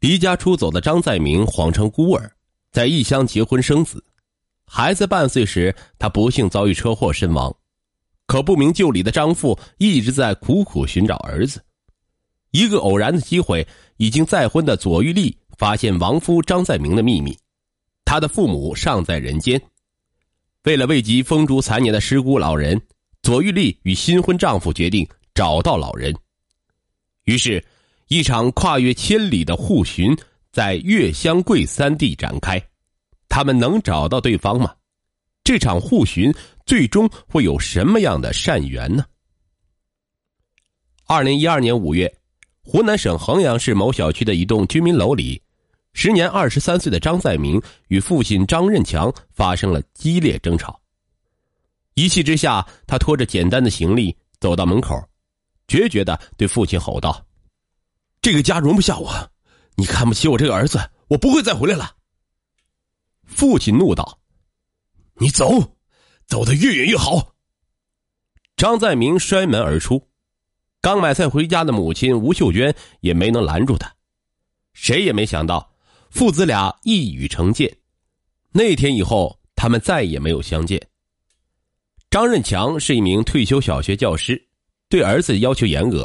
离家出走的张在明谎称孤儿，在异乡结婚生子。孩子半岁时，他不幸遭遇车祸身亡。可不明就里的张父一直在苦苦寻找儿子。一个偶然的机会，已经再婚的左玉丽发现亡夫张在明的秘密。他的父母尚在人间，为了慰藉风烛残年的失孤老人，左玉丽与新婚丈夫决定找到老人。于是，一场跨越千里的互寻在月香桂三地展开。他们能找到对方吗？这场互寻最终会有什么样的善缘呢？二零一二年五月，湖南省衡阳市某小区的一栋居民楼里。时年二十三岁的张在明与父亲张任强发生了激烈争吵。一气之下，他拖着简单的行李走到门口，决绝的对父亲吼道：“这个家容不下我，你看不起我这个儿子，我不会再回来了。”父亲怒道：“你走，走得越远越好。”张在明摔门而出，刚买菜回家的母亲吴秀娟也没能拦住他。谁也没想到。父子俩一语成谶，那天以后，他们再也没有相见。张任强是一名退休小学教师，对儿子要求严格，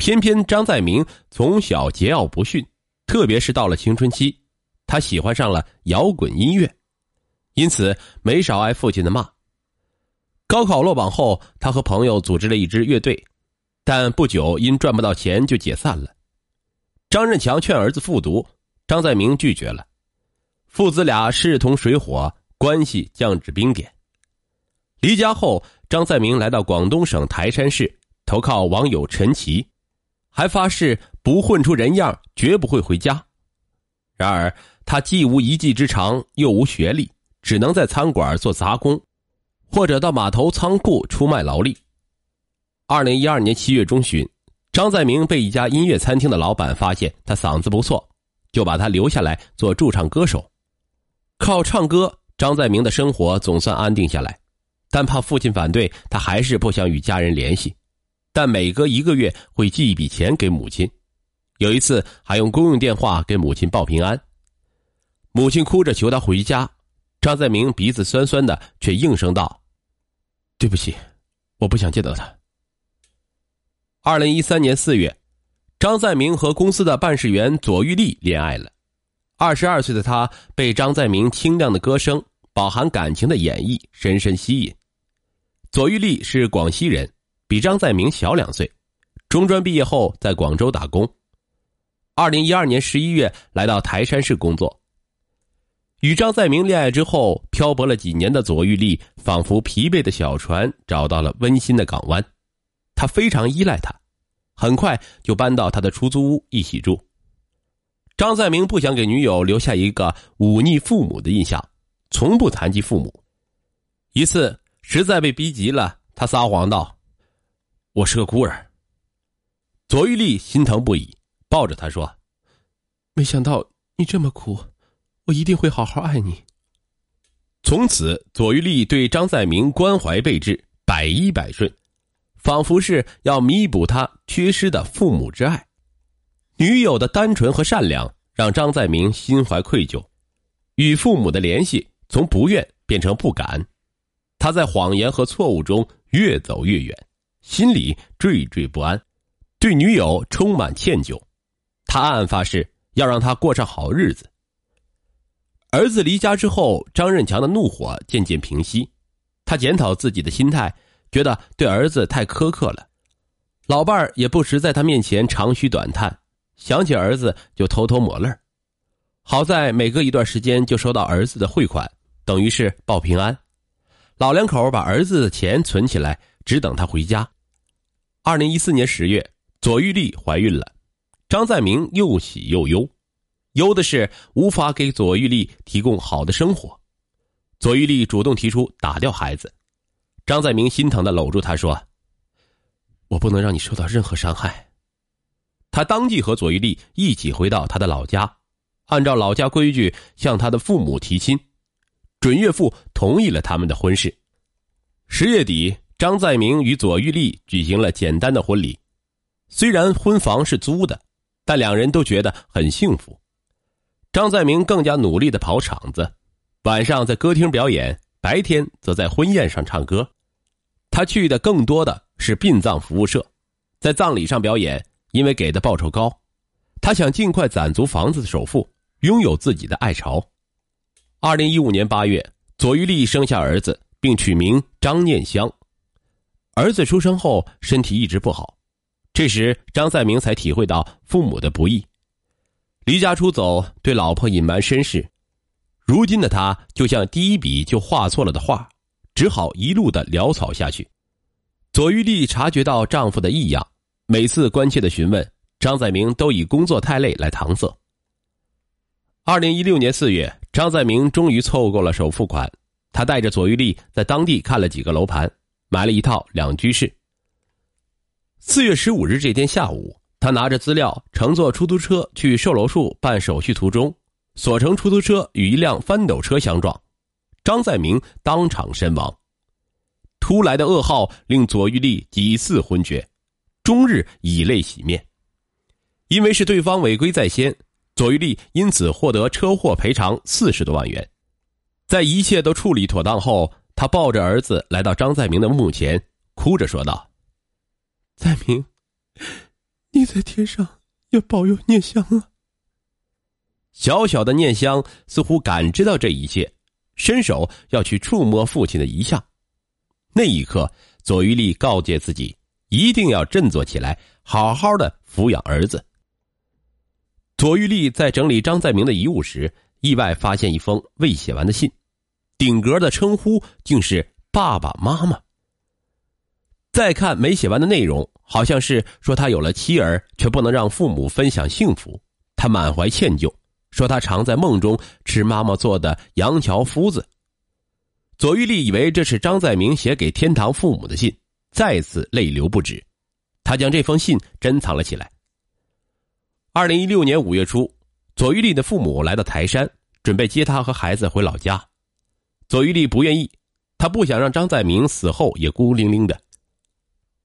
偏偏张在明从小桀骜不驯，特别是到了青春期，他喜欢上了摇滚音乐，因此没少挨父亲的骂。高考落榜后，他和朋友组织了一支乐队，但不久因赚不到钱就解散了。张任强劝儿子复读。张在明拒绝了，父子俩势同水火，关系降至冰点。离家后，张在明来到广东省台山市投靠网友陈奇，还发誓不混出人样，绝不会回家。然而，他既无一技之长，又无学历，只能在餐馆做杂工，或者到码头仓库出卖劳力。二零一二年七月中旬，张在明被一家音乐餐厅的老板发现，他嗓子不错。就把他留下来做驻唱歌手，靠唱歌，张在明的生活总算安定下来。但怕父亲反对，他还是不想与家人联系。但每隔一个月会寄一笔钱给母亲，有一次还用公用电话给母亲报平安。母亲哭着求他回家，张在明鼻子酸酸的，却应声道：“对不起，我不想见到他。”二零一三年四月。张在明和公司的办事员左玉丽恋爱了。二十二岁的他被张在明清亮的歌声、饱含感情的演绎深深吸引。左玉丽是广西人，比张在明小两岁。中专毕业后在广州打工。二零一二年十一月来到台山市工作。与张在明恋爱之后，漂泊了几年的左玉丽仿佛疲惫的小船找到了温馨的港湾，他非常依赖他。很快就搬到他的出租屋一起住。张在明不想给女友留下一个忤逆父母的印象，从不谈及父母。一次实在被逼急了，他撒谎道：“我是个孤儿。”左玉丽心疼不已，抱着他说：“没想到你这么苦，我一定会好好爱你。”从此，左玉丽对张在明关怀备至，百依百顺。仿佛是要弥补他缺失的父母之爱，女友的单纯和善良让张在明心怀愧疚，与父母的联系从不愿变成不敢，他在谎言和错误中越走越远，心里惴惴不安，对女友充满歉疚，他暗暗发誓要让她过上好日子。儿子离家之后，张任强的怒火渐渐平息，他检讨自己的心态。觉得对儿子太苛刻了，老伴儿也不时在他面前长吁短叹，想起儿子就偷偷抹泪好在每隔一段时间就收到儿子的汇款，等于是报平安。老两口把儿子的钱存起来，只等他回家。二零一四年十月，左玉丽怀孕了，张在明又喜又忧，忧的是无法给左玉丽提供好的生活。左玉丽主动提出打掉孩子。张在明心疼的搂住她说：“我不能让你受到任何伤害。”他当即和左玉丽一起回到他的老家，按照老家规矩向他的父母提亲，准岳父同意了他们的婚事。十月底，张在明与左玉丽举行了简单的婚礼。虽然婚房是租的，但两人都觉得很幸福。张在明更加努力的跑场子，晚上在歌厅表演，白天则在婚宴上唱歌。他去的更多的是殡葬服务社，在葬礼上表演，因为给的报酬高。他想尽快攒足房子的首付，拥有自己的爱巢。二零一五年八月，左玉丽生下儿子，并取名张念香。儿子出生后，身体一直不好。这时，张在明才体会到父母的不易。离家出走，对老婆隐瞒身世，如今的他就像第一笔就画错了的画，只好一路的潦草下去。左玉丽察觉到丈夫的异样，每次关切的询问，张在明都以工作太累来搪塞。二零一六年四月，张在明终于凑够了首付款，他带着左玉丽在当地看了几个楼盘，买了一套两居室。四月十五日这天下午，他拿着资料乘坐出租车去售楼处办手续途中，所乘出租车与一辆翻斗车相撞，张在明当场身亡。突来的噩耗令左玉丽几次昏厥，终日以泪洗面。因为是对方违规在先，左玉丽因此获得车祸赔偿四十多万元。在一切都处理妥当后，他抱着儿子来到张在明的墓前，哭着说道。在明，你在天上要保佑念香啊！小小的念香似乎感知到这一切，伸手要去触摸父亲的遗像。那一刻，左玉丽告诫自己一定要振作起来，好好的抚养儿子。左玉丽在整理张在明的遗物时，意外发现一封未写完的信，顶格的称呼竟是“爸爸妈妈”。再看没写完的内容，好像是说他有了妻儿，却不能让父母分享幸福，他满怀歉疚，说他常在梦中吃妈妈做的杨桥麸子。左玉丽以为这是张在明写给天堂父母的信，再次泪流不止，他将这封信珍藏了起来。二零一六年五月初，左玉丽的父母来到台山，准备接他和孩子回老家，左玉丽不愿意，她不想让张在明死后也孤零零的。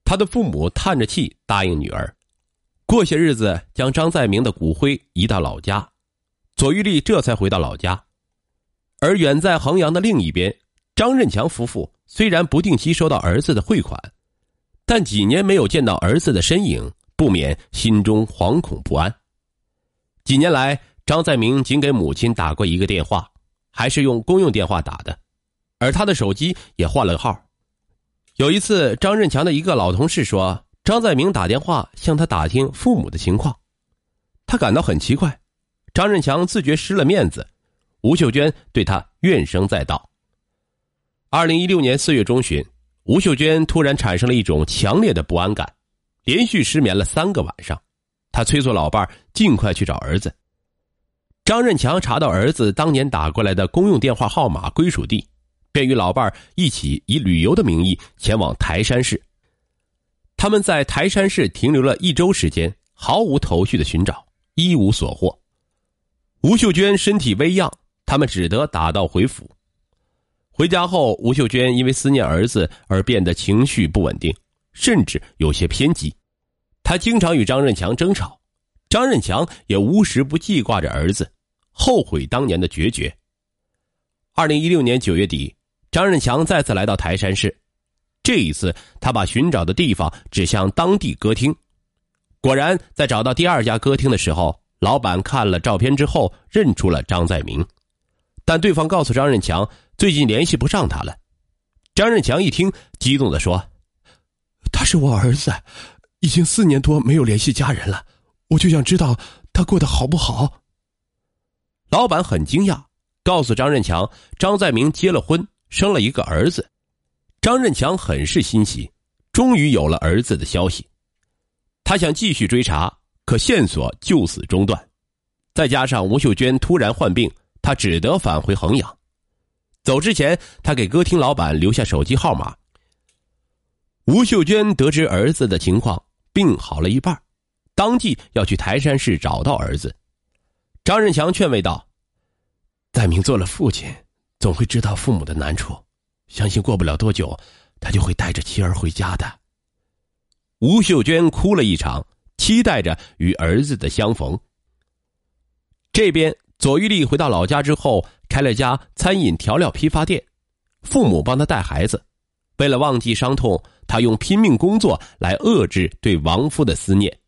他的父母叹着气答应女儿，过些日子将张在明的骨灰移到老家，左玉丽这才回到老家。而远在衡阳的另一边，张任强夫妇虽然不定期收到儿子的汇款，但几年没有见到儿子的身影，不免心中惶恐不安。几年来，张在明仅给母亲打过一个电话，还是用公用电话打的，而他的手机也换了号。有一次，张任强的一个老同事说，张在明打电话向他打听父母的情况，他感到很奇怪。张任强自觉失了面子，吴秀娟对他怨声载道。二零一六年四月中旬，吴秀娟突然产生了一种强烈的不安感，连续失眠了三个晚上。她催促老伴尽快去找儿子。张任强查到儿子当年打过来的公用电话号码归属地。便与老伴儿一起以旅游的名义前往台山市。他们在台山市停留了一周时间，毫无头绪的寻找，一无所获。吴秀娟身体微恙，他们只得打道回府。回家后，吴秀娟因为思念儿子而变得情绪不稳定，甚至有些偏激。她经常与张任强争吵，张任强也无时不记挂着儿子，后悔当年的决绝。二零一六年九月底。张任强再次来到台山市，这一次他把寻找的地方指向当地歌厅。果然，在找到第二家歌厅的时候，老板看了照片之后认出了张在明，但对方告诉张任强最近联系不上他了。张任强一听，激动的说：“他是我儿子，已经四年多没有联系家人了，我就想知道他过得好不好。”老板很惊讶，告诉张任强，张在明结了婚。生了一个儿子，张任强很是欣喜，终于有了儿子的消息。他想继续追查，可线索就此中断。再加上吴秀娟突然患病，他只得返回衡阳。走之前，他给歌厅老板留下手机号码。吴秀娟得知儿子的情况，病好了一半，当即要去台山市找到儿子。张任强劝慰道：“在明做了父亲。”总会知道父母的难处，相信过不了多久，他就会带着妻儿回家的。吴秀娟哭了一场，期待着与儿子的相逢。这边左玉丽回到老家之后，开了家餐饮调料批发店，父母帮她带孩子。为了忘记伤痛，她用拼命工作来遏制对亡夫的思念。